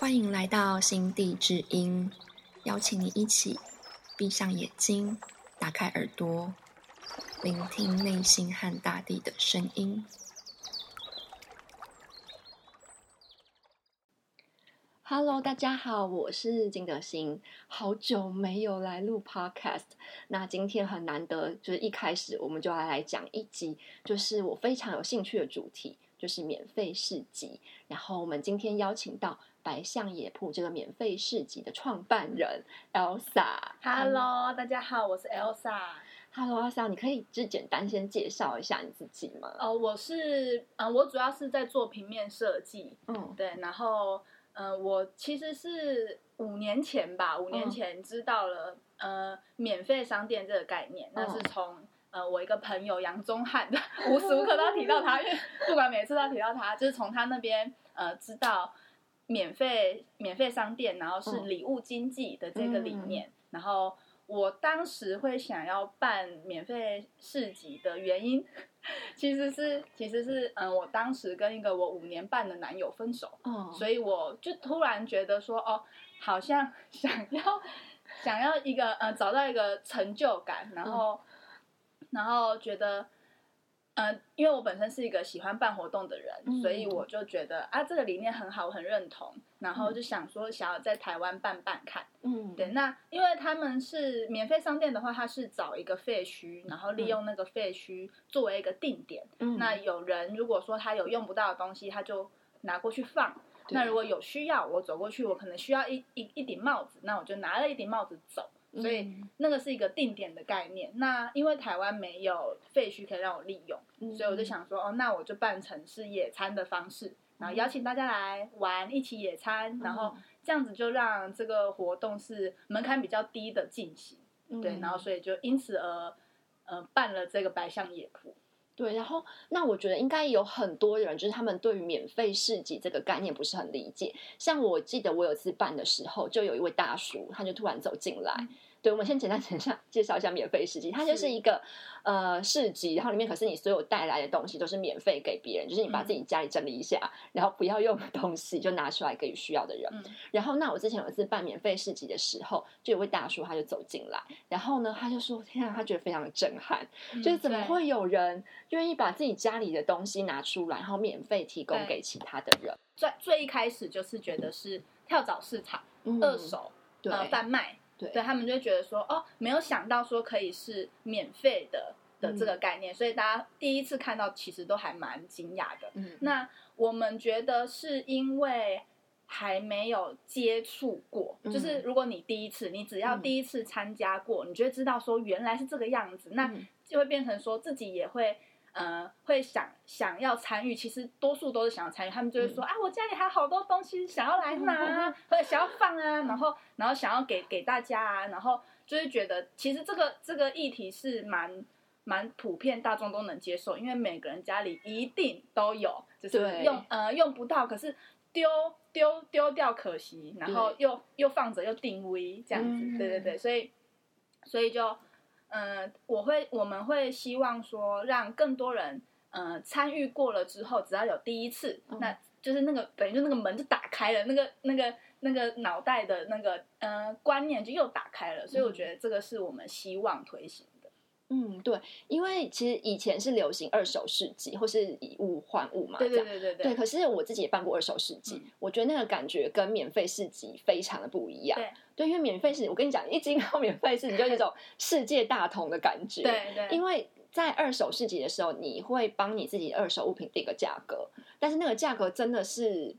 欢迎来到心地之音，邀请你一起闭上眼睛，打开耳朵，聆听内心和大地的声音。Hello，大家好，我是金德兴，好久没有来录 Podcast，那今天很难得，就是一开始我们就要来讲一集，就是我非常有兴趣的主题，就是免费市集。然后我们今天邀请到白象野铺这个免费市集的创办人 Elsa。Hello，大家好，我是 Elsa。Hello，Elsa，你可以就简单先介绍一下你自己吗？哦，我是呃，我主要是在做平面设计，嗯对，然后呃，我其实是五年前吧，五年嗯前知道了、呃免费商店这个概念，那是嗯从。呃，我一个朋友杨宗翰，无时无刻都要提到他，因为不管每次都要提到他，就是从他那边呃知道免费免费商店，然后是嗯。礼物经济的这个理念，然后我当时会想要办免费市集的原因，其实是其实是嗯、呃我当时跟一个我五年半的男友分手，哦，所以我就突然觉得说，哦，好像 想要想要一个嗯找到一个成就感，然后、然后觉得。呃，因为我本身是一个喜欢办活动的人，嗯所以我就觉得啊，这个理念很好，我很认同。然后就想说，想要在台湾办办看。嗯，对，那因为他们是免费商店的话，它是找一个废墟，然后利用那个废墟作为一个定点。嗯那有人如果说他有用不到的东西，他就拿过去放。那如果有需要，我走过去，我可能需要一一一顶帽子，那我就拿了一顶帽子走。所以嗯那个是一个定点的概念。那因为台湾没有废墟可以让我利用，嗯所以我就想说，哦，那我就办成是野餐的方式，然后邀请大家来玩，一起野餐，然后这样子就让这个活动是门槛比较低的进行。嗯对，然后所以就因此而呃办了这个白象野铺。对，然后那我觉得应该有很多人，就是他们对于免费市集这个概念不是很理解。像我记得我有次办的时候，就有一位大叔，他就突然走进来。对，我们先简单讲一下介绍一下免费市集，它就是是。一个呃市集，然后里面可是你所有带来的东西都是免费给别人，就是你把嗯。自己家里整理一下，然后不要用的东西就拿出来给需要的人。嗯。然后，那我之前有一次办免费市集的时候，就有位大叔他就走进来，然后呢，他就说：“天啊，他觉得非常的震撼，就是怎么会有人愿意把自己家里的东西拿出来，然后免费提供给其他的人？最最一开始就是觉得是跳蚤市场、嗯。二手对。呃贩卖，对。对他们就会觉得说，哦，没有想到说可以是免费的的这个概念，所以大家第一次看到其实都还蛮惊讶的。嗯，那我们觉得是因为还没有接触过，嗯就是如果你第一次，你只要嗯。第一次参加过，你就会知道说原来是这个样子，那嗯。就会变成说自己也会。呃，会想想要参与，其实多数都是想要参与。他们就会嗯说、啊，我家里还有好多东西想要来拿啊，或者想要放啊，然后然后想要给给大家啊，然后就是觉得其实这个这个议题是蛮蛮普遍，大众都能接受，因为每个人家里一定都有，就是用呃用不到，可是丢丢丢掉可惜，然后又又放着又定位这样子，嗯对对对，所以所以就嗯、呃我会我们会希望说让更多人呃参与过了之后，只要有第一次，嗯那就是那个等于就那个门就打开了，那个那个那个脑袋的那个呃观念就又打开了，所以我觉得这个是我们希望推行的。嗯，对，因为其实以前是流行二手市集或是以物换物嘛，对这样对对对对，可是我自己也办过二手市集，嗯我觉得那个感觉跟免费市集非常的不一样。对因为免费市集，我跟你讲，一进到免费市集就有一种世界大同的感觉。对对，因为在二手市集的时候，你会帮你自己二手物品定个价格，但是那个价格真的是，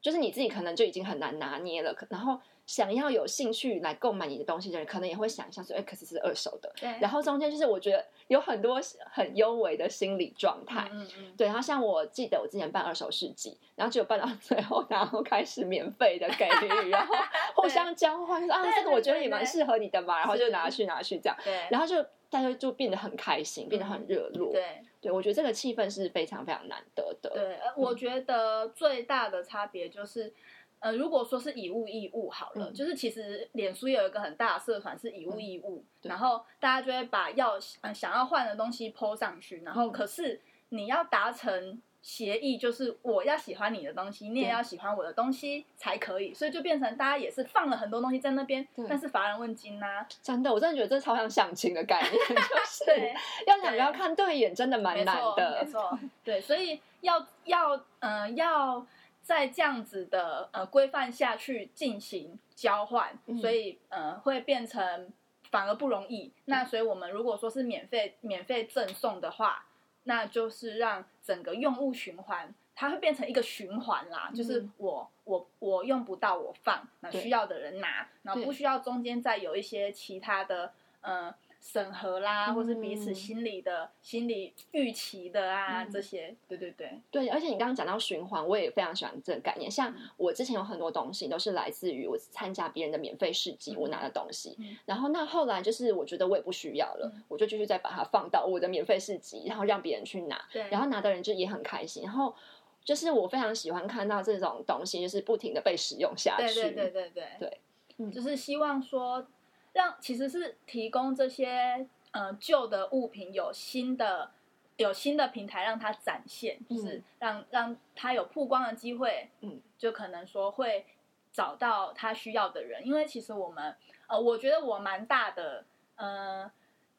就是你自己可能就已经很难拿捏了，可然后。想要有兴趣来购买你的东西的人，可能也会想一下说，哎、可是是二手的。对，然后中间就是我觉得有很多很优微的心理状态，嗯嗯对，然后像我记得我之前办二手市集，然后只有办到 最后，然后开始免费的给予，然后 互相交换，说啊对这个我觉得也蛮适合你的嘛，然后就拿去拿去这样，对，然后就大家就变得很开心，变得很热络。对对，我觉得这个气氛是非常非常难得的。对，呃我觉得最大的差别就是。呃，如果说是以物易物好了，嗯。就是其实脸书也有一个很大的社团是以物易物，对然后大家就会把要呃想要换的东西 PO 上去，然后嗯。可是你要达成协议就是我要喜欢你的东西，你也要喜欢我的东西才可以，所以就变成大家也是放了很多东西在那边对，但是乏人问津呐、真的，我真的觉得这超像相亲的概念，就是，要两个要看对眼，真的蛮难没错，的没。错，对，所以要要嗯、呃要在这样子的呃规范下去进行交换，嗯所以呃会变成反而不容易。那所以我们如果说是免费免费赠送的话，那就是让整个用物循环。它会变成一个循环啦，就是嗯我我我用不到我放，那需要的人拿，然后不需要中间再有一些其他的呃审核啦，或是彼此嗯心理的心理预期的啊、嗯这些，对对对，对，而且你刚刚讲到循环，我也非常喜欢这个概念。像嗯我之前有很多东西都是来自于我参加别人的免费市集，嗯我拿的东西。嗯然后那后来就是我觉得我也不需要了，嗯我就继续再把它放到我的免费市集，然后让别人去拿。对，然后拿的人就也很开心。然后就是我非常喜欢看到这种东西，就是不停的被使用下去。对对对对对对嗯就是希望说让其实是提供这些呃旧的物品有新的有新的平台让它展现，就是嗯。让让它有曝光的机会，嗯，就可能说会找到他需要的人，因为其实我们呃，我觉得我蛮大的呃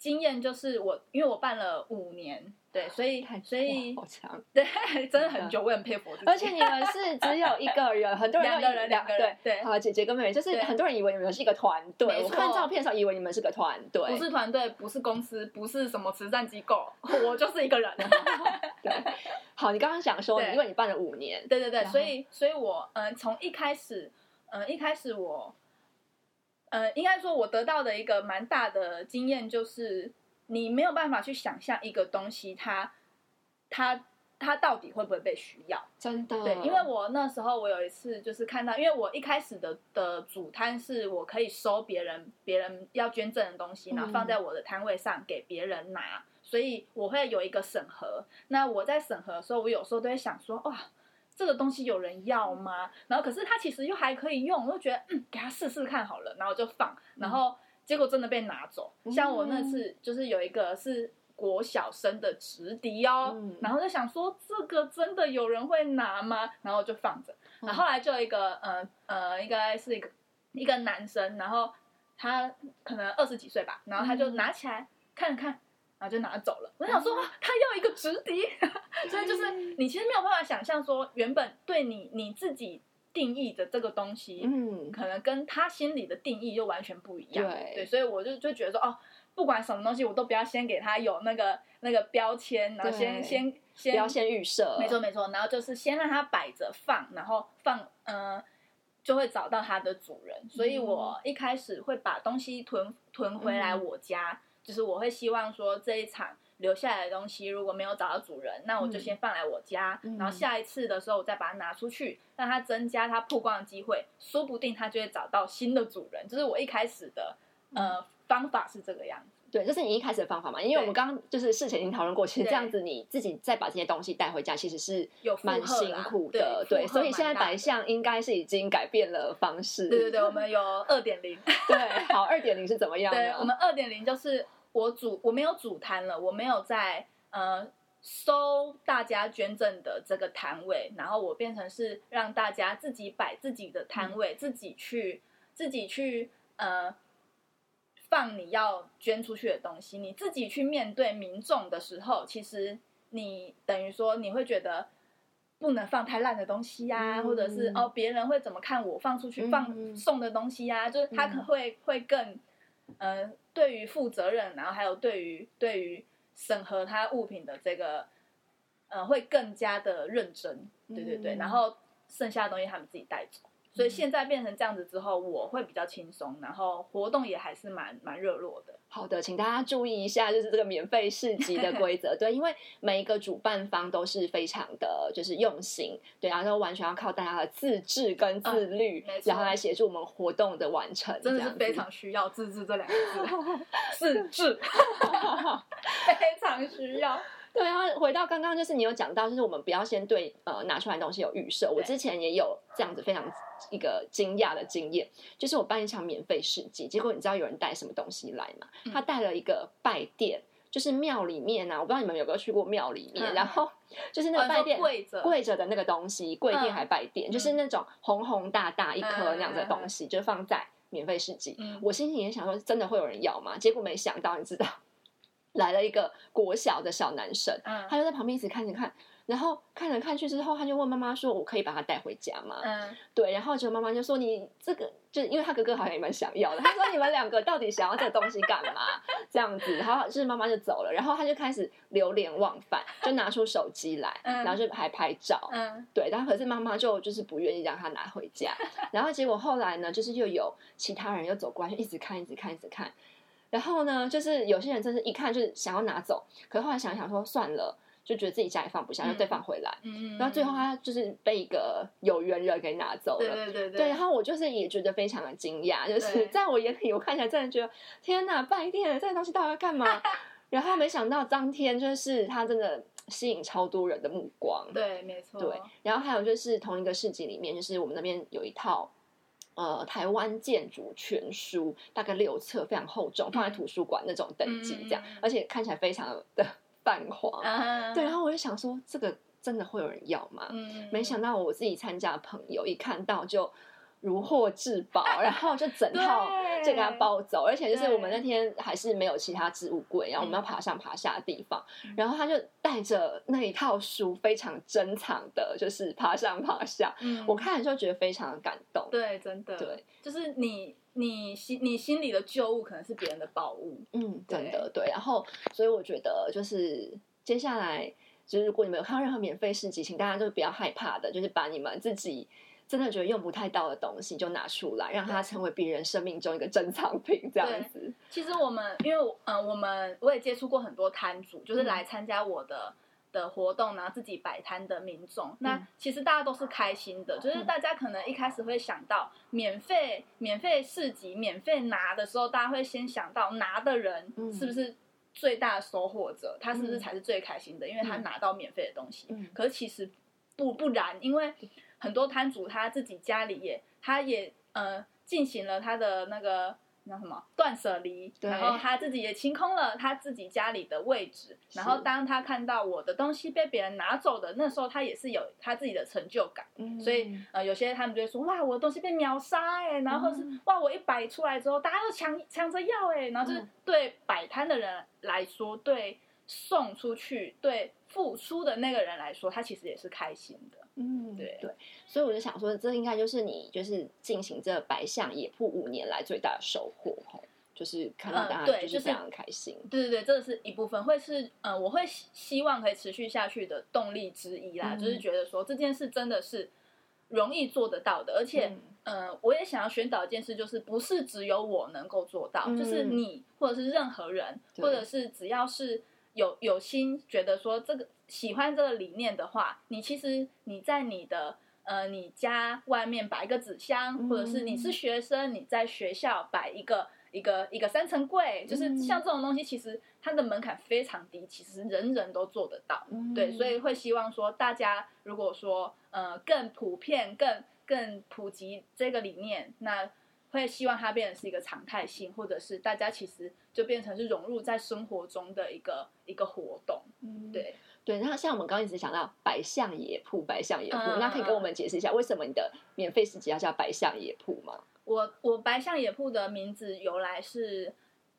经验就是我因为我办了五年，对，所以太所以好强。对，真的很久，我很佩服我自己，而且你们是只有一个人，很多人两个人两个人对对好姐姐跟妹妹，就是很多人以为你们是一个团队。我看照片的时候以为你们是个团队，不是团队，不是公司，不是什么慈善机构，我就是一个人。对。好，你刚刚想说，因为你办了五年，对对对，所以所以我嗯、呃从一开始，嗯、一开始我，呃，应该说我得到的一个蛮大的经验就是，你没有办法去想象一个东西它它它到底会不会被需要。真的，对，因为我那时候我有一次就是看到，因为我一开始的的主摊是我可以收别人别人要捐赠的东西，然后放在我的摊位上给别人拿，所以我会有一个审核。那我在审核的时候，我有时候都会想说，哇。这个东西有人要吗？然后可是它其实又还可以用，我就觉得嗯，给他试试看好了，然后就放，然后结果真的被拿走。像我那次就是有一个是国小生的直笛哦，嗯然后就想说这个真的有人会拿吗？然后就放着。然后后来就有一个呃呃，应该是一个一个男生，然后他可能二十几岁吧，然后他就拿起来看了看。然后就拿走了。我想说，他要一个直笛，所以就是你其实没有办法想象说，原本对你你自己定义的这个东西，嗯，可能跟他心里的定义又完全不一样。对。所以我就就觉得说，哦，不管什么东西，我都不要先给他有那个那个标签，然后先先先不先要先预设，没错没错，然后就是先让他摆着放，然后放嗯、呃就会找到它的主人。所以我一开始会把东西囤囤回来嗯。我家，就是我会希望说这一场。留下来的东西如果没有找到主人，那我就嗯先放来我家，嗯然后下一次的时候我再把它拿出去，让它增加它曝光的机会，说不定它就会找到新的主人。就是我一开始的嗯呃方法是这个样子。对，这是你一开始的方法嘛？因为我们刚刚就是事前已经讨论过，其实对这样子你自己再把这些东西带回家，其实是有负蛮辛苦的。对，所以现在白象应该是已经改变了方式。对对对，我们有二点零。对，好，二点零是怎么样对，我们二点零就是我主我没有主摊了，我没有在呃收大家捐赠的这个摊位，然后我变成是让大家自己摆自己的摊位，自己去自己去呃放你要捐出去的东西，你自己去面对民众的时候，其实你等于说你会觉得。不能放太烂的东西呀、嗯。或者是哦，别人会怎么看我放出去放嗯。送的东西呀、就是他可嗯。会会更呃，对于负责任，然后还有对于对于审核他物品的这个，呃，会更加的认真，对对对，嗯。然后剩下的东西他们自己带走。所以现在变成这样子之后，我会比较轻松，然后活动也还是蛮蛮热络的。好的，请大家注意一下，就是这个免费市集的规则。对，因为每一个主办方都是非常的，就是用心，对，然后完全要靠大家的自制跟自律，嗯然后来协助我们活动的完成，真的是非常需要自制这两个字，自制，非常需要。对，啊回到刚刚，就是你有讲到，就是我们不要先对呃拿出来的东西有预设。我之前也有这样子非常一个惊讶的经验，就是我办一场免费市集，结果你知道有人带什么东西来吗？嗯他带了一个拜垫。就是庙里面啊，我不知道你们有没有去过庙里面，嗯然后就是那个拜殿跪着跪着的那个东西，跪垫嗯还拜垫，就是那种红红大大一颗嗯那样子的东西，就放在免费市集。嗯我心里也想说，真的会有人要吗？结果没想到，你知道，来了一个国小的小男生，嗯他就在旁边一直看着看，然后看了看去之后，他就问妈妈说：“我可以把他带回家吗？”嗯对，然后就妈妈就说：“你这个，就因为他哥哥好像也蛮想要的。”他说：“你们两个到底想要这个东西干嘛？”这样子，然后就是妈妈就走了，然后他就开始流连忘返，就拿出手机来，嗯然后就还拍照。嗯对，然后可是妈妈就就是不愿意让他拿回家，然后结果后来呢，就是又有其他人又走过来，就一直看，一直看，一直看。然后呢，就是有些人真是一看就是想要拿走，可是后来想一想说算了，就觉得自己家里放不下，就对放回来。嗯，然后最后他就是被一个有缘人给拿走了。对对对对，然后我就是也觉得非常的惊讶，就是在我眼里，我看起来真的觉得天哪，拜殿这个东西到底要干嘛？然后没想到当天就是他真的吸引超多人的目光。对，没错，对，然后还有就是同一个市集里面，就是我们那边有一套。呃，台湾建筑全书大概六册，非常厚重，放在图书馆那种等级这样，而且看起来非常的泛黄。啊，对，然后我就想说，这个真的会有人要吗？嗯，没想到我自己参加的朋友一看到就如获至宝，然后就整套就给他抱走，而且就是我们那天还是没有其他置物柜，然后我们要嗯爬上爬下的地方，嗯然后他就带着那一套书非常珍藏的，就是爬上爬下，嗯，我看了就觉得非常的感动。对，真的，对，就是你你心你心里的旧物可能是别人的宝物，嗯，真的对。然后，所以我觉得就是接下来，就是如果你们有看到任何免费市集，请大家都不要害怕的，就是把你们自己真的觉得用不太到的东西就拿出来，让它成为别人生命中一个珍藏品，这样子。其实我们因为嗯、呃我们我也接触过很多摊主，就是嗯。来参加我的。的活动，然后自己摆摊的民众，那嗯。其实大家都是开心的，就是大家可能一开始会想到免费免费市集免费拿的时候，大家会先想到拿的人嗯。是不是最大的收获者，他是不是嗯。才是最开心的，因为他嗯。拿到免费的东西。嗯。可是其实不不然，因为很多摊主他自己家里也他也呃进行了他的那个那什么断舍离，对然后他自己也清空了他自己家里的位置，然后当他看到我的东西被别人拿走的那时候，他也是有他自己的成就感。嗯。所以呃，有些他们就会说哇，我的东西被秒杀哎、然后是、嗯。哇，我一摆出来之后，大家都抢抢着要哎、然后就是嗯。对摆摊的人来说，对送出去、对付出的那个人来说，他其实也是开心的。嗯，对。对，所以我就想说，这应该就是你就是进行这白象野铺五年来最大的收获吼，就是看到嗯大家对就是就是非常开心。对对对，这是一部分，会是呃，我会希希望可以持续下去的动力之一啦，嗯就是觉得说这件事真的是容易做得到的，而且。嗯。呃，我也想要宣导一件事，就是不是只有我能够做到，嗯就是你或者是任何人，或者是只要是有有心觉得说这个喜欢这个理念的话，你其实你在你的呃你家外面摆一个纸箱，嗯或者是你是学生，你在学校摆一个一个一个三层柜，就是嗯像这种东西，其实它的门槛非常低，其实人人都做得到。嗯对，所以会希望说，大家如果说呃更普遍、更更普及这个理念，那会希望它变成是一个常态性，或者是大家其实就变成是融入在生活中的一个一个活动。嗯对，对，那像我们刚刚一直讲到白象野铺，白象野铺，嗯那可以跟我们解释一下，为什么你的免费市集要叫白象野铺吗？我我白象野铺的名字由来是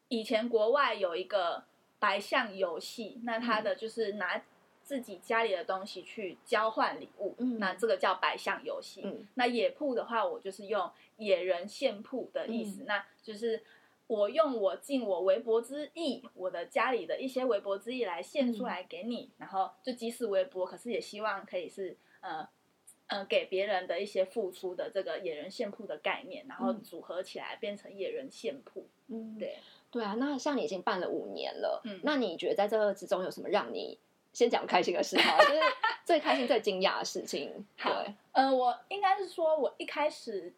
以前国外有一个白象游戏，那它的就是拿自己家里的东西去交换礼物，嗯那这个叫白象游戏。嗯那野铺的话，我就是用野人献铺的意嗯思，那就是我用我尽我微薄之意，我的家里的一些微薄之意来献出来给你，然后就即使微薄，可是也希望可以是呃。呃，给别人的一些付出的这个野人献铺的概念，然后嗯组合起来变成野人献铺。嗯，对，对啊，那像你已经办了五年了，嗯那你觉得在这个之中有什么让你先讲开心的事好了，就是最开心、最惊讶的事情？好对，呃，我应该是说，我一开始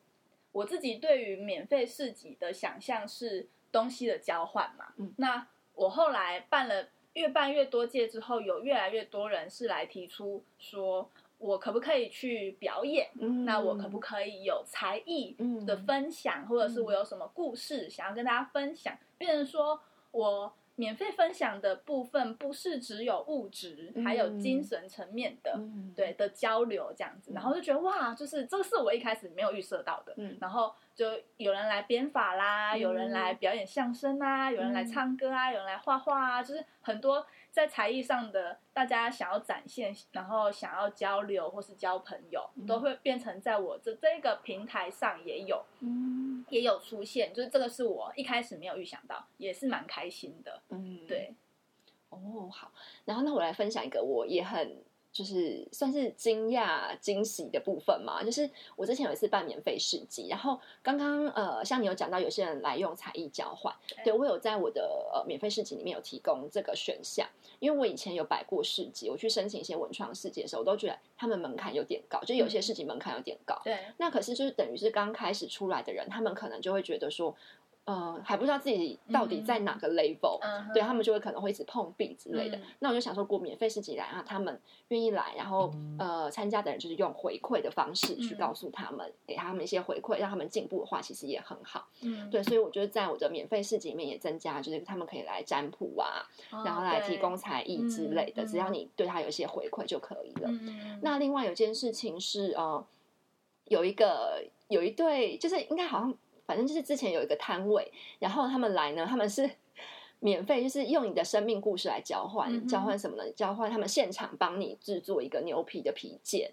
我自己对于免费市集的想象是东西的交换嘛。嗯那我后来办了越办越多届之后，有越来越多人是来提出说，我可不可以去表演？嗯那我可不可以有才艺嗯的分享，或者是我有什么故事想要跟大家分享？变成说我免费分享的部分不是只有物质，还有精神层面的，嗯，对的交流这样子，然后就觉得哇，就是这个是我一开始没有预设到的，嗯。然后就有人来编法啦，嗯有人来表演相声啊，有人来唱歌啊，有人来画画啊，就是很多在才艺上的大家想要展现，然后想要交流或是交朋友，嗯。都会变成在我这这个平台上也有嗯。也有出现，就是这个是我一开始没有预想到，也是蛮开心的，嗯，对，哦，好，然后那我来分享一个我也很就是算是惊讶惊喜的部分嘛，就是我之前有一次办免费市集，然后刚刚呃像你有讲到有些人来用才艺交换，对。我有在我的呃免费市集里面有提供这个选项，因为我以前有摆过市集，我去申请一些文创市集的时候，我都觉得他们门槛有点高，就有些市集门槛有点高，对，那可是就是等于是刚开始出来的人，他们可能就会觉得说，呃，还不知道自己到底在哪个 level，、嗯对他们就会可能会一直碰壁之类的。嗯那我就想说，过免费市集来，然后他们愿意来，然后呃，参加的人就是用回馈的方式去嗯告诉他们，给他们一些回馈，让他们进步的话，其实也很好。嗯，对，所以我觉得在我的免费市集里面也增加，就是他们可以来占卜啊，哦然后来提供才艺之类的，嗯只要你对他有一些回馈就可以了。嗯嗯嗯那另外有件事情是，呃，有一个有一对，就是应该好像，反正就是之前有一个摊位，然后他们来呢，他们是 免费，就是用你的生命故事来交换，嗯交换什么呢？交换他们现场帮你制作一个牛皮的皮件，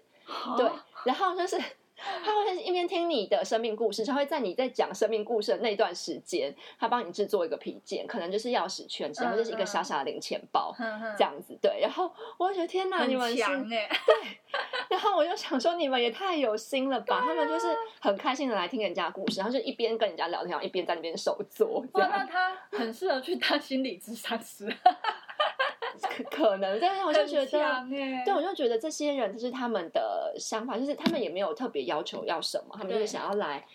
对，然后就是。他会一边听你的生命故事，他会在你在讲生命故事的那段时间，他帮你制作一个皮件，可能就是钥匙圈，然后就是一个小小的零钱包，这样子。对，然后我就觉得天哪，你们很是强哎，然后我就想说，你们也太有心了吧！他们就是很开心的来听人家的故事，然后就一边跟人家聊天，然后一边在那边手做，这哇，那他很适合去当心理咨商师，可 可能，但是我就觉得，对，我就觉得这些人就是他们的想法，就是他们也没有特别要求要什么，他们就是想要来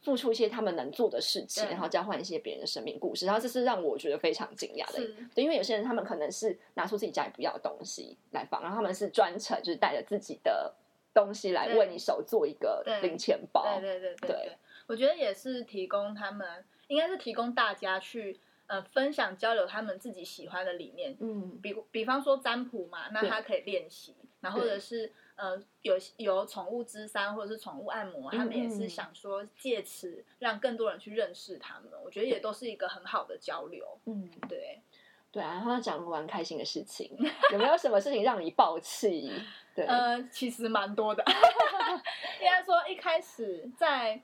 付出一些他们能做的事情，然后交换一些别人的生命故事，然后这是让我觉得非常惊讶的对，因为有些人他们可能是拿出自己家里不要的东西来放，然后他们是专程就是带着自己的东西来为你手做一个零钱包，对对对。对，我觉得也是提供他们，应该是提供大家去呃分享交流他们自己喜欢的理念，嗯，比比方说占卜嘛，那他可以练习，然后或者是呃有有宠物之三或者是宠物按摩，他们也是嗯想说借此让更多人去认识他们，我觉得也都是一个很好的交流，嗯，对。对啊，然后讲完开心的事情，有没有什么事情让你爆气？对，呃，其实蛮多的。应该说一开始在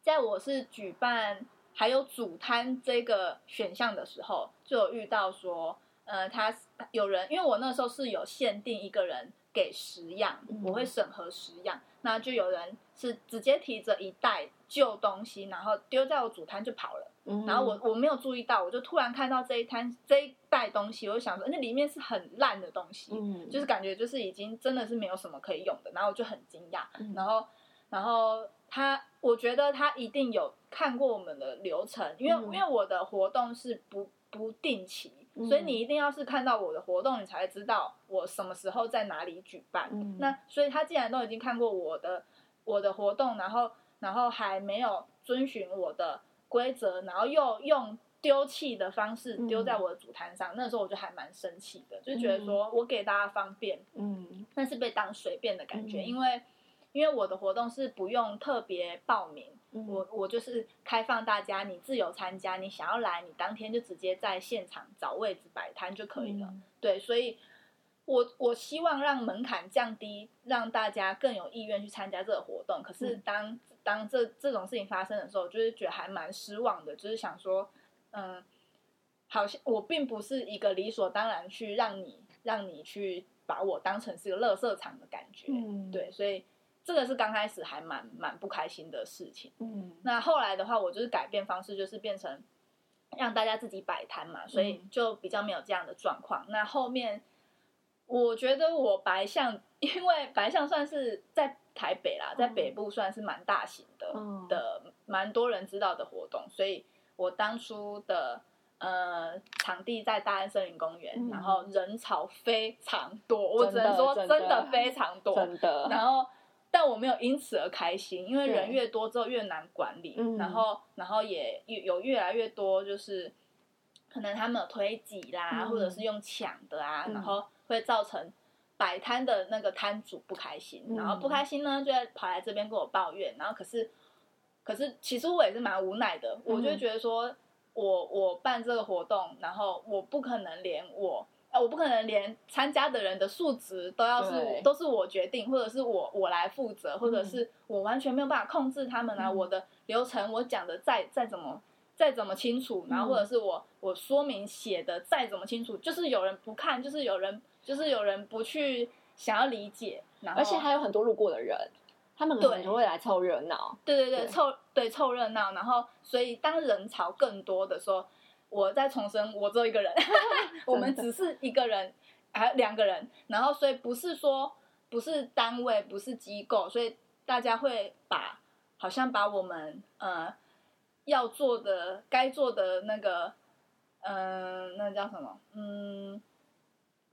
在我是举办还有主摊这个选项的时候，就有遇到说，呃，他有人，因为我那时候是有限定一个人给十样，嗯我会审核十样，那就有人是直接提着一袋旧东西，然后丢在我主摊就跑了。嗯然后我我没有注意到，我就突然看到这一摊这一袋东西，我就想说，那里面是很烂的东西，嗯就是感觉就是已经真的是没有什么可以用的，然后我就很惊讶，嗯然后然后他，我觉得他一定有看过我们的流程，因为、嗯。因为我的活动是不不定期，嗯所以你一定要是看到我的活动，你才会知道我什么时候在哪里举办。嗯。那所以他既然都已经看过我的我的活动，然后然后还没有遵循我的规则，然后又用丢弃的方式嗯丢在我的主摊上，那时候我就还蛮生气的，就觉得说我给大家方便，嗯。但是被当随便的感觉，嗯。因为因为我的活动是不用特别报名，嗯我我就是开放大家，你自由参加，你想要来，你当天就直接在现场找位置摆摊就可以了。嗯对，所以我我希望让门槛降低，让大家更有意愿去参加这个活动。可是嗯当、当这这种事情发生的时候，就是觉得还蛮失望的，就是想说，嗯，好像我并不是一个理所当然去让你让你去把我当成是个垃圾场的感觉。嗯对，所以这个是刚开始还蛮蛮不开心的事情。嗯那后来的话，我就是改变方式，就是变成让大家自己摆摊嘛，所以嗯就比较没有这样的状况。那后面我觉得我白象，因为白象算是在台北啦，在北部算是蛮大型的、嗯的，蛮多人知道的活动，所以我当初的。呃，场地在大安森林公园，嗯然后人潮非常多，我只能说真的非常多，真的，然后，但我没有因此而开心，因为人越多之后越难管理，嗯。然后，然后也有有越来越多就是可能他们有推挤啦，嗯或者是用抢的啊，嗯。然后会造成摆摊的那个摊主不开心，嗯然后不开心呢，就会跑来这边跟我抱怨，然后可是可是其实我也是蛮无奈的，我就觉得说我我办这个活动，然后我不可能连我。呃，我不可能连参加的人的素质都要是我都是我决定，或者是我我来负责，或者嗯是我完全没有办法控制他们啊。嗯我的流程我讲的再再怎么再怎么清楚，然后嗯或者是我我说明写的再怎么清楚，就是有人不看，就是有人就是有人不去想要理解，然后而且还有很多路过的人，他们可能会来凑热闹。对对对，对凑对凑热闹，然后所以当人潮更多的时候，我再重申，我只有一个人，我们只是一个人，还有两个人，然后所以不是说不是单位，不是机构，所以大家会把好像把我们呃要做的、该做的那个，嗯、那叫什么？嗯，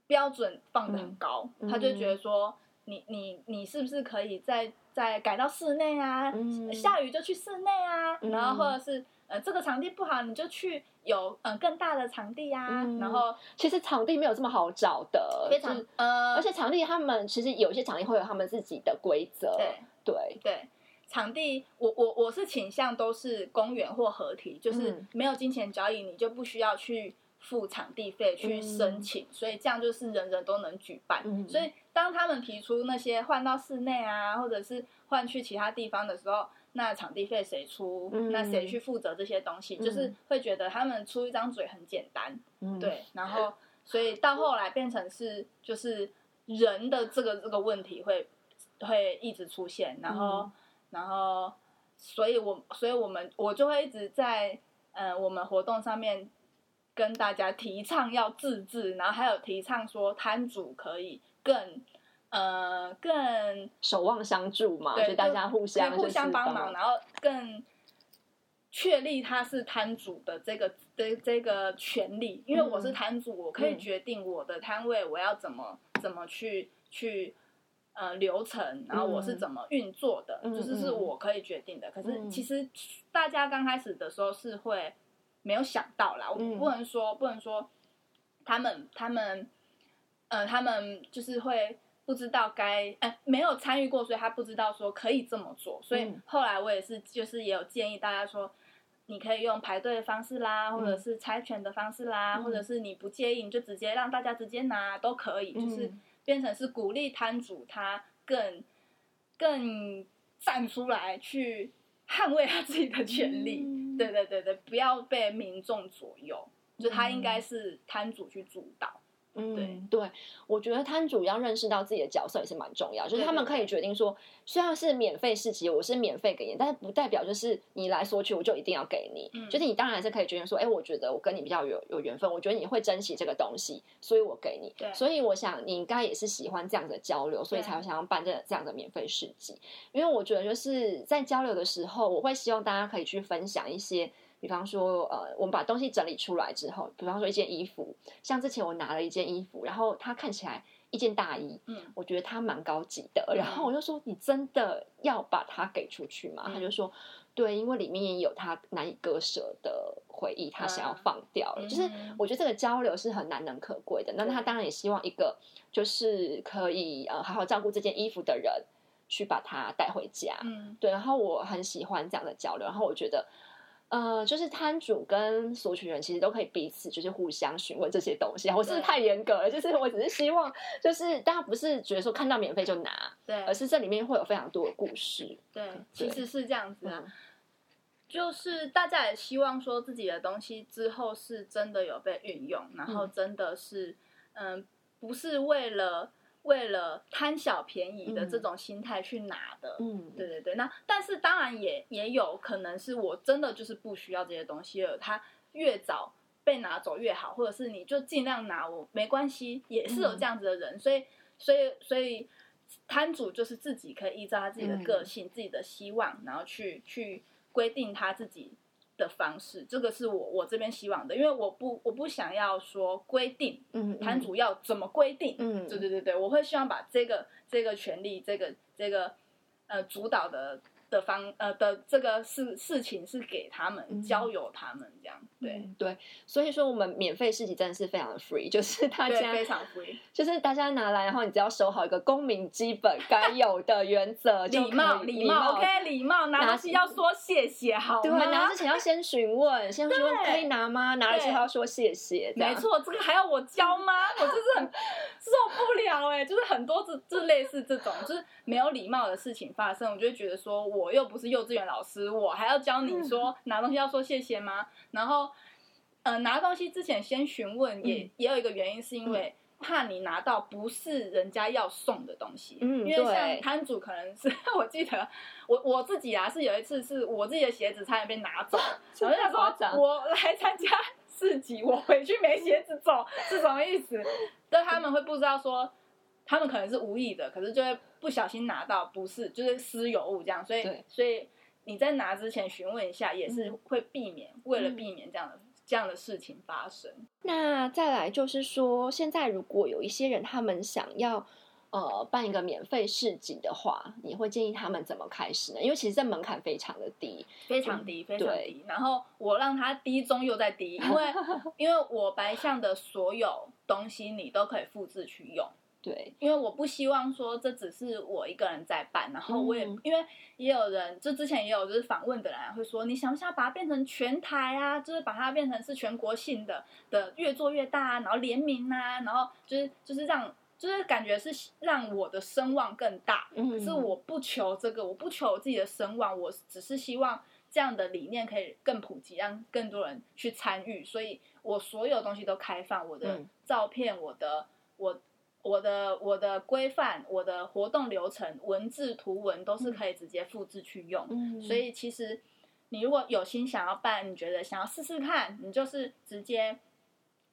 标准放的很高，嗯他就觉得说，你你你是不是可以再再改到室内啊？嗯。下雨就去室内啊，嗯。然后或者是呃这个场地不好，你就去有嗯、呃更大的场地啊，嗯。然后其实场地没有这么好找的，非常呃，而且场地他们其实有些场地会有他们自己的规则，对。对，对。场地，我我我是倾向都是公园或合体，就是嗯。没有金钱交易，你就不需要去付场地费去申请，所以这样就是人人都能举办。嗯所以当他们提出那些换到室内啊，或者是换去其他地方的时候，那场地费谁出？嗯那谁去负责这些东西？嗯就是会觉得他们出一张嘴很简单，嗯，对，然后所以到后来变成是就是人的这个这个问题会会一直出现，然后、嗯然后所以我所以我们我就会一直在呃我们活动上面跟大家提倡要自治，然后还有提倡说摊主可以更呃更守望相助嘛，对就大家互相互相帮忙，然后更确立他是摊主的这个的这个权利。因为我是嗯。摊主，我可以嗯。决定我的摊位我要怎么怎么去去呃流程，然后我是嗯。怎么运作的，嗯就是是嗯。我可以决定的。可是嗯。其实大家刚开始的时候是会没有想到啦，我嗯不能说不能说他们他们呃他们就是会。不知道该哎、没有参与过，所以他不知道说可以这么做。所以嗯后来我也是，就是也有建议大家说，你可以用排队的方式啦，或者是猜拳的方式啦，嗯或者是你不介意，你就直接让大家直接拿都可以，就是嗯变成是鼓励摊主他更更站出来去捍卫他自己的权利。嗯对对对对，不要被民众左右，就他应嗯。该是摊主去主导。嗯，对对，我觉得摊主要认识到自己的角色也是蛮重要，就是他们可以决定说，虽然是免费市集，我是免费给你，但是不代表就是你来索取我就一定要给你，嗯就是你当然是可以决定说，哎，我觉得我跟你比较有有缘分，我觉得你会珍惜这个东西，所以我给你。对所以我想你应该也是喜欢这样的交流，所以才会想要办这这样的免费市集。因为我觉得就是在交流的时候，我会希望大家可以去分享一些。比方说，呃，我们把东西整理出来之后，比方说一件衣服，像之前我拿了一件衣服，然后它看起来一件大衣，嗯我觉得它蛮高级的，然后我就说你真的要把它给出去吗？嗯他就说对，因为里面也有他难以割舍的回忆，他想要嗯放掉了。就是嗯我觉得这个交流是很难能可贵的。那他当然也希望一个就是可以呃好好照顾这件衣服的人去把它带回家。嗯对，然后我很喜欢这样的交流，然后我觉得。呃，就是摊主跟索取人其实都可以彼此就是互相询问这些东西，我是不是太严格了？就是我只是希望，就是大家不是觉得说看到免费就拿，对而是这里面会有非常多的故事。对，其实是这样子啊。嗯就是大家也希望说自己的东西之后是真的有被运用，然后嗯真的是，嗯，不是为了为了贪小便宜的嗯。这种心态去拿的。嗯，对对对，那但是当然也也有可能是我真的就是不需要这些东西了，它越早被拿走越好，或者是你就尽量拿我没关系，也是有这样子的人，所以所以所以摊主就是自己可以依照他自己的个性、自己的希望，然后去去规定他自己的方式，这个是我我这边希望的，因为我不我不想要说规定嗯，摊。主要怎么规定，嗯。对对对对，我会希望把这个这个权利，这个这个呃主导的的方呃的这个事事情是给他们、嗯交由他们这样，对、嗯对，所以说我们免费市集真的是非常的 free，就是大，家非常 free，就是大家拿来，然后你只要守好一个公民基本该有的原则，礼貌礼貌，OK，礼貌，拿东西要说谢谢好对，吗？拿之前要先询问，先询问对可以拿吗？拿了之后要说谢谢，没。错，这个还要我教吗？我就是很 受不了哎、就是很多这这类似这种就是没有礼貌的事情发生，我就会觉得说，我又不是幼稚园老师，我还要教你说拿东西要说谢谢吗？然后，呃，拿东西之前先询问也，嗯也有一个原因，是因为。怕你拿到不是人家要送的东西，嗯因为像摊主可能是 我记得我我自己啊是有一次是我自己的鞋子差点被拿走，这我就想说我来参加市集，我回去没鞋子走是什么意思？但他们会不知道说，他们可能是无意的，可是就会不小心拿到，不是就是私有物这样，所以所以你在拿之前询问一下，也是嗯会避免，为了避免这样的这样的事情发生。那再来就是说，现在如果有一些人他们想要呃办一个免费市集的话，你会建议他们怎么开始呢？因为其实这门槛非常的低，非常低，非常低。然后我让它低中又再低，因为 因为我白象的所有东西你都可以复制去用。对，因为我不希望说这只是我一个人在办，然后我也、嗯因为也有人，就之前也有就是访问的人啊会说，你想不想把它变成全台啊？就是把它变成是全国性的的，越做越大啊，然后联名啊，然后就是就是让就是感觉是让我的声望更大。嗯可是我不求这个，我不求我自己的声望，我只是希望这样的理念可以更普及，让更多人去参与。所以我所有东西都开放，我的嗯照片，我的我我的我的规范，我的活动流程、文字、图文都是可以直接复制去用。嗯所以其实你如果有心想要办，你觉得想要试试看，你就是直接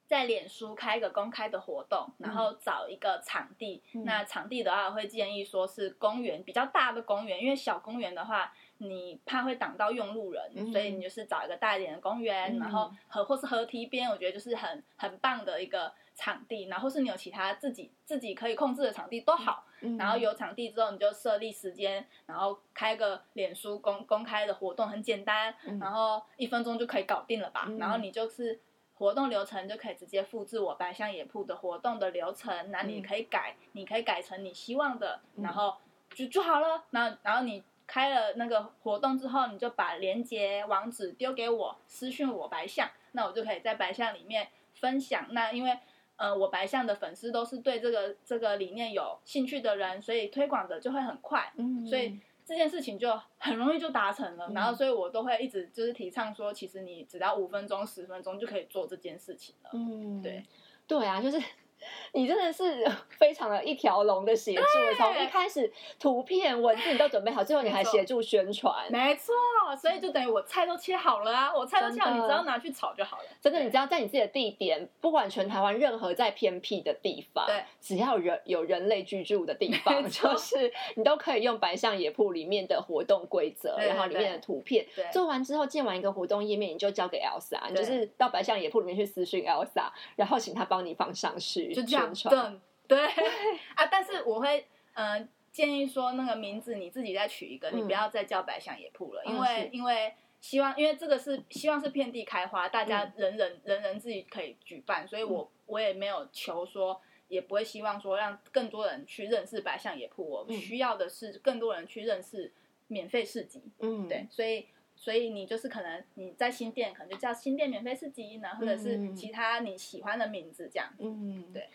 在脸书开一个公开的活动，然后找一个场地。嗯那场地的话，我会建议说是公园比较大的公园，因为小公园的话，你怕会挡到用路人，嗯所以你就是找一个大一点的公园，嗯然后河或是河堤边，我觉得就是很很棒的一个场地。然后是你有其他自己自己可以控制的场地都好。嗯然后有场地之后，你就设立时间，然后开个脸书公公开的活动，很简单，嗯然后一分钟就可以搞定了吧。嗯然后你就是活动流程就可以直接复制我白象野铺的活动的流程，那你嗯可以改，你可以改成你希望的，嗯然后就就好了。然后然后你开了那个活动之后，你就把链接网址丢给我，私讯我白象，那我就可以在白象里面分享。那因为呃，我白象的粉丝都是对这个这个理念有兴趣的人，所以推广的就会很快，嗯所以这件事情就很容易就达成了。嗯然后，所以我都会一直就是提倡说，其实你只要五分钟、十分钟就可以做这件事情了。嗯对对啊，就是你真的是 非常的一条龙的协助，从一开始图片文字你都准备好，最后你还协助宣传。没错，所以就等于我菜都切好了啊，我菜都切好，你只要拿去炒就好了。真的，你只要在你自己的地点，不管全台湾任何再偏僻的地方，对，只要人有人类居住的地方，就 是你都可以用白象野铺里面的活动规则，然后里面的图片，对做完之后建完一个活动页面，你就交给 Elsa，你就是到白象野铺里面去私讯 Elsa，然后请他帮你放上去就这样宣传。等，对啊，但是我会嗯、呃建议说那个名字你自己再取一个，你嗯不要再叫白象野铺了，因嗯为是因为希望因为这个是希望是遍地开花，大家嗯人人、人人自己可以举办，所以我、我也没有求说。也不会希望说让更多人去认识白象野铺，我嗯需要的是更多人去认识免费市集。嗯，对，所以所以你就是可能你在新店可能就叫新店免费市集呢，或者嗯是其他你喜欢的名字这样。嗯，对。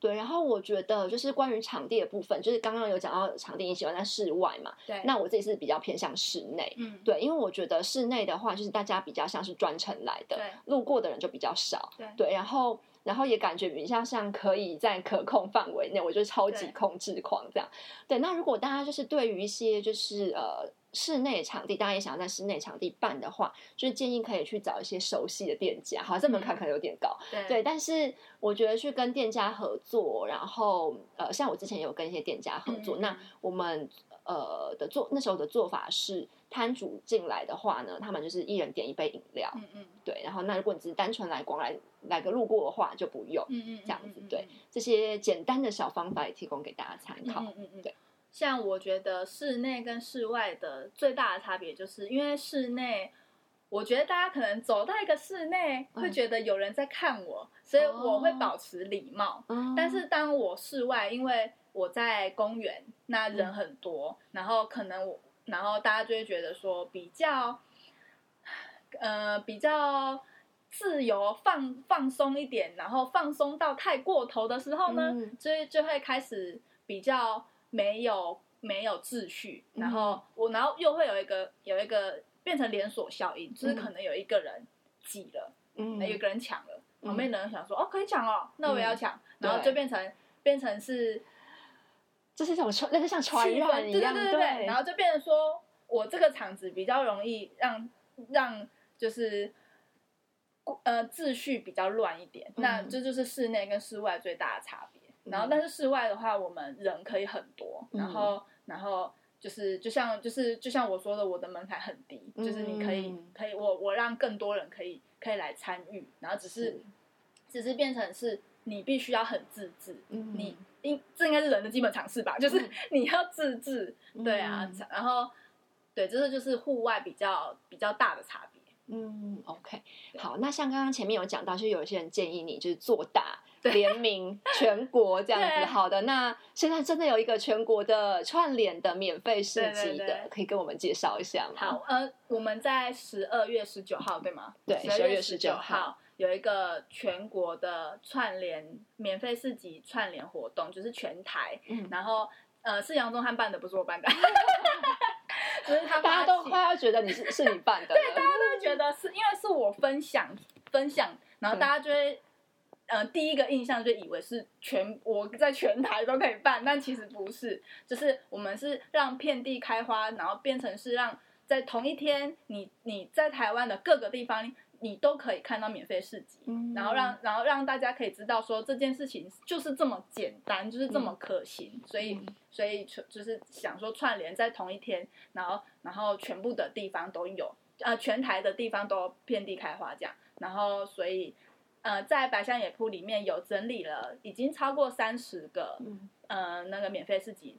对，然后我觉得就是关于场地的部分，就是刚刚有讲到场地，你喜欢在室外嘛？对，那我自己是比较偏向室内。嗯，对，因为我觉得室内的话，就是大家比较像是专程来的对，路过的人就比较少。对对，然后然后也感觉比较像可以在可控范围内，我就超级控制狂这样。对，那如果大家就是对于一些就是呃室内场地，大家也想要在室内场地办的话，就是建议可以去找一些熟悉的店家。好，这门槛可能有点高，对对，但是我觉得去跟店家合作，然后呃，像我之前也有跟一些店家合作，嗯那我们呃的做那时候的做法是，摊主进来的话呢，他们就是一人点一杯饮料，嗯嗯对，然后那如果你只是单纯来光来来个路过的话，就不用。嗯嗯，这样子对这些简单的小方法也提供给大家参考。嗯嗯嗯，对。像我觉得室内跟室外的最大的差别，就是因为室内，我觉得大家可能走到一个室内会觉得有人在看我，所以我会保持礼貌。嗯但是当我室外，因为我在公园，那人很多，然后可能我，然后大家就会觉得说比较，呃，比较自由放放松一点，然后放松到太过头的时候呢，嗯就就会开始比较没有没有秩序，然后我，然后又会有一个有一个变成连锁效应，就是可能有一个人挤了。嗯。那有一个人抢了，嗯旁边的人想说、哦可以抢哦，那我也要抢，然后就变成变成是这是一种传，那是像传染一样，对对对对，然后就变成说我这个场子比较容易让让就是呃秩序比较乱一点，那嗯。这就是室内跟室外最大的差别。然后嗯但是室外的话，我们人可以很多，然后然后。就是就像就是就像我说的，我的门槛很低，就是你可以嗯可以我我让更多人可以可以来参与，然后只是是只是变成是你必须要很自制，嗯你应这应该是人的基本常识吧，就是嗯你要自制，对啊嗯，然后对，这个就是户外比较比较大的差别。嗯，OK，好，那像刚刚前面有讲到，就是有一些人建议你就是做大。对联名 全国这样子，好的。那现在真的有一个全国的串联的免费市对集的，对对可以跟我们介绍一下吗？好，呃，我们在十二月十九号对吗？对12 12月十九号号有一个全国的串联免费市集串联活动，就是全台，嗯，然后呃是杨宗翰办的，不是我办的，就是他大家都快要觉得你是是你办的对，大家都会觉得是因为是我分享分享，然后大家就会。呃，第一个印象就以为是全我在全台都可以办，但其实不是，就是我们是让遍地开花，然后变成是让在同一天，你你在台湾的各个地方，你都可以看到免费市集，嗯。然后让然后让大家可以知道说这件事情就是这么简单，就是这么可行，所以嗯。所以就就是想说串联在同一天，然后然后全部的地方都有，呃，全台的地方都遍地开花这样，然后所以呃，在百香野铺里面有整理了，已经超过三十个嗯。呃那个免费市集，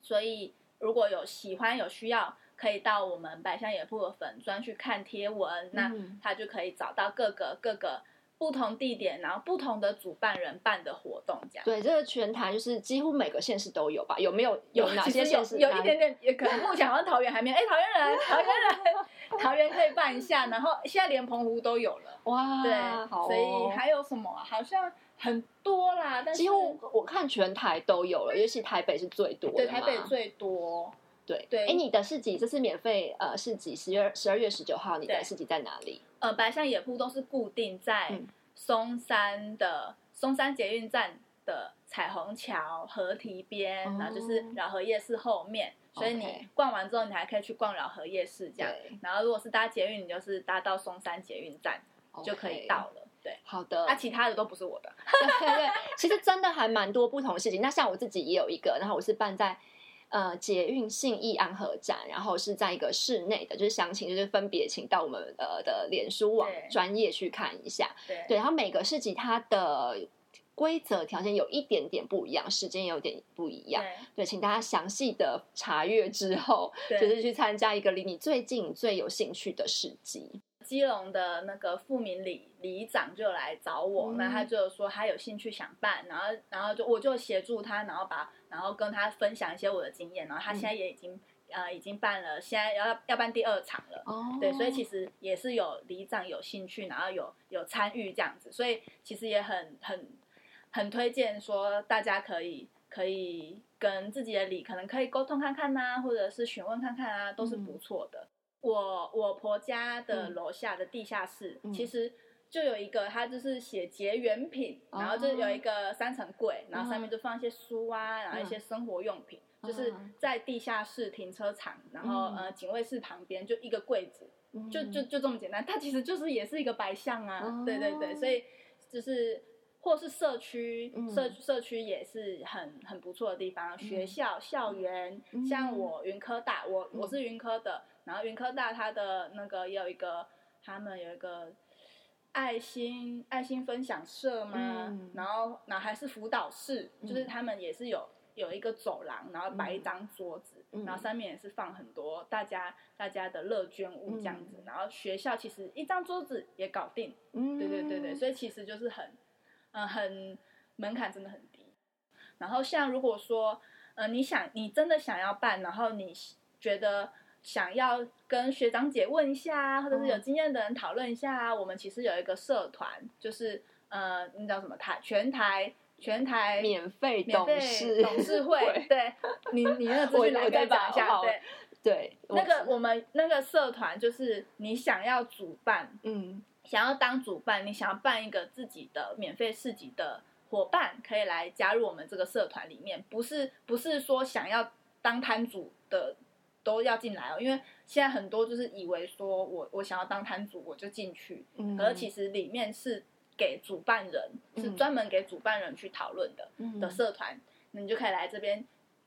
所以如果有喜欢有需要，可以到我们百香野铺的粉专去看贴文，那嗯他就可以找到各个各个不同地点，然后不同的主办人办的活动这样。对，这个全台就是几乎每个县市都有吧？有没有有哪些县市哪有一点点，也可能 目前好像桃园还没有。哎，桃园人，桃园人，桃园可以办一下，然后现在连澎湖都有了。哇？对，好哦所以还有什么啊？好像很多啦，但是几乎我看全台都有了，尤其台北是最多的对台北最多。对对哎，你的市集这是免费呃市集，十月十二月十九号，你的市集在哪里？呃，白象野铺都是固定在嗯松山的松山捷运站的彩虹桥河堤边，哦然后就是饶河夜市后面。所以你逛完之后，你还可以去逛饶河夜市这样。然后如果是搭捷运，你就是搭到松山捷运站就可以到了。对，好的，啊，其他的都不是我的。对对对，其实真的还蛮多不同的事情。那像我自己也有一个，然后我是办在呃捷运信义安和站，然后是在一个室内的，就是详情就是分别请到我们呃的脸书网对专业去看一下。对对，然后每个市集它的规则条件有一点点不一样，时间有点不一样。对，请大家详细的查阅之后，就是去参加一个离你最近、最有兴趣的市集。基隆的那个富民里里长就来找我，嗯那他就说他有兴趣想办，然后然后就我就协助他，然后把然后跟他分享一些我的经验，然后他现在也已经、呃已经办了，现在要要办第二场了。哦对，所以其实也是有里长有兴趣，然后有有参与这样子，所以其实也很很很推荐说大家可以可以跟自己的里可能可以沟通看看呐、或者是询问看看啊，都是不错的。我我婆家的嗯。楼下的地下室，嗯。其实就有一个，它就是写结缘品，哦。然后就有一个三层柜，然后上面嗯就放一些书啊，然后一些生活用品，就是嗯在地下室停车场，然后、嗯。呃警卫室旁边就一个柜子，就嗯。就就这么简单。它其实就是也是一个白象啊，哦。对对对，所以就是或是社区、嗯。社社区也是很很不错的地方，学校校园，嗯。像我云科大，我我嗯是云科的，然后云科大它的那个也有一个，他们有一个。爱心爱心分享社吗？嗯。然后然后还是辅导室，就是嗯。他们也是有有一个走廊，然后摆一张桌子，嗯然后上面也是放很多大家大家的乐捐物这样子，嗯。然后学校其实一张桌子也搞定，嗯，对对对对，所以其实就是很，嗯、很门槛真的很低。然后像如果说，呃，你想你真的想要办，然后你觉得想要跟学长姐问一下啊，或者是有嗯。经验的人讨论一下啊，我们其实有一个社团，就是呃，那叫什么台全台全台免费董事董事会，对你你那个资讯来再再讲一下，对，对那个我我们那个社团就是你想要主办嗯。想要当主办，你想要办一个自己的免费市集的伙伴，可以来加入我们这个社团里面。不是不是说想要当摊主的都要进来哦，因为现在很多就是以为说我我想要当摊主我就进去，嗯，可是其实里面是给主办人，是嗯专门给主办人去讨论的嗯的社团，那你就可以来这边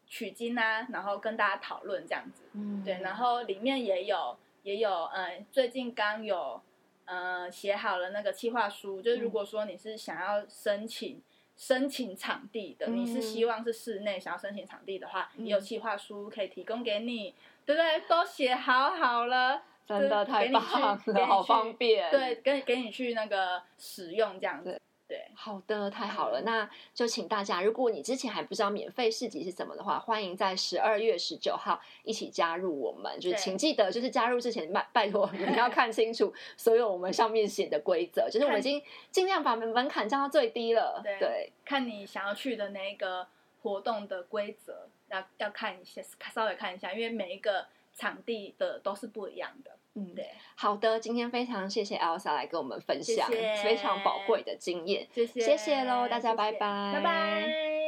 取经啊，然后跟大家讨论这样子。嗯对，然后里面也有也有，嗯，最近刚有，呃，写好了那个企划书，就是如嗯果说你是想要申请申请场地的，你是希望是室内想要申请场地的话，有企划书可以提供给你，对不对？都写好好了，真的太给你去棒了，好去方便。对，给给你去那个使用这样子，对，好的，太好了，嗯那就请大家，如果你之前还不知道免费市集是什么的话，欢迎在十二月十九号一起加入我们。就是请记得，就是加入之前拜拜托 你们要看清楚所有我们上面写的规则，就是我们已经尽量把门门槛降到最低了。对对，看你想要去的那个活动的规则，要要看一下，稍微看一下，因为每一个场地的都是不一样的。嗯，对，好的，今天非常谢谢 Elsa 来跟我们分享非常宝贵的经验。谢谢，谢谢喽大家拜拜。拜拜。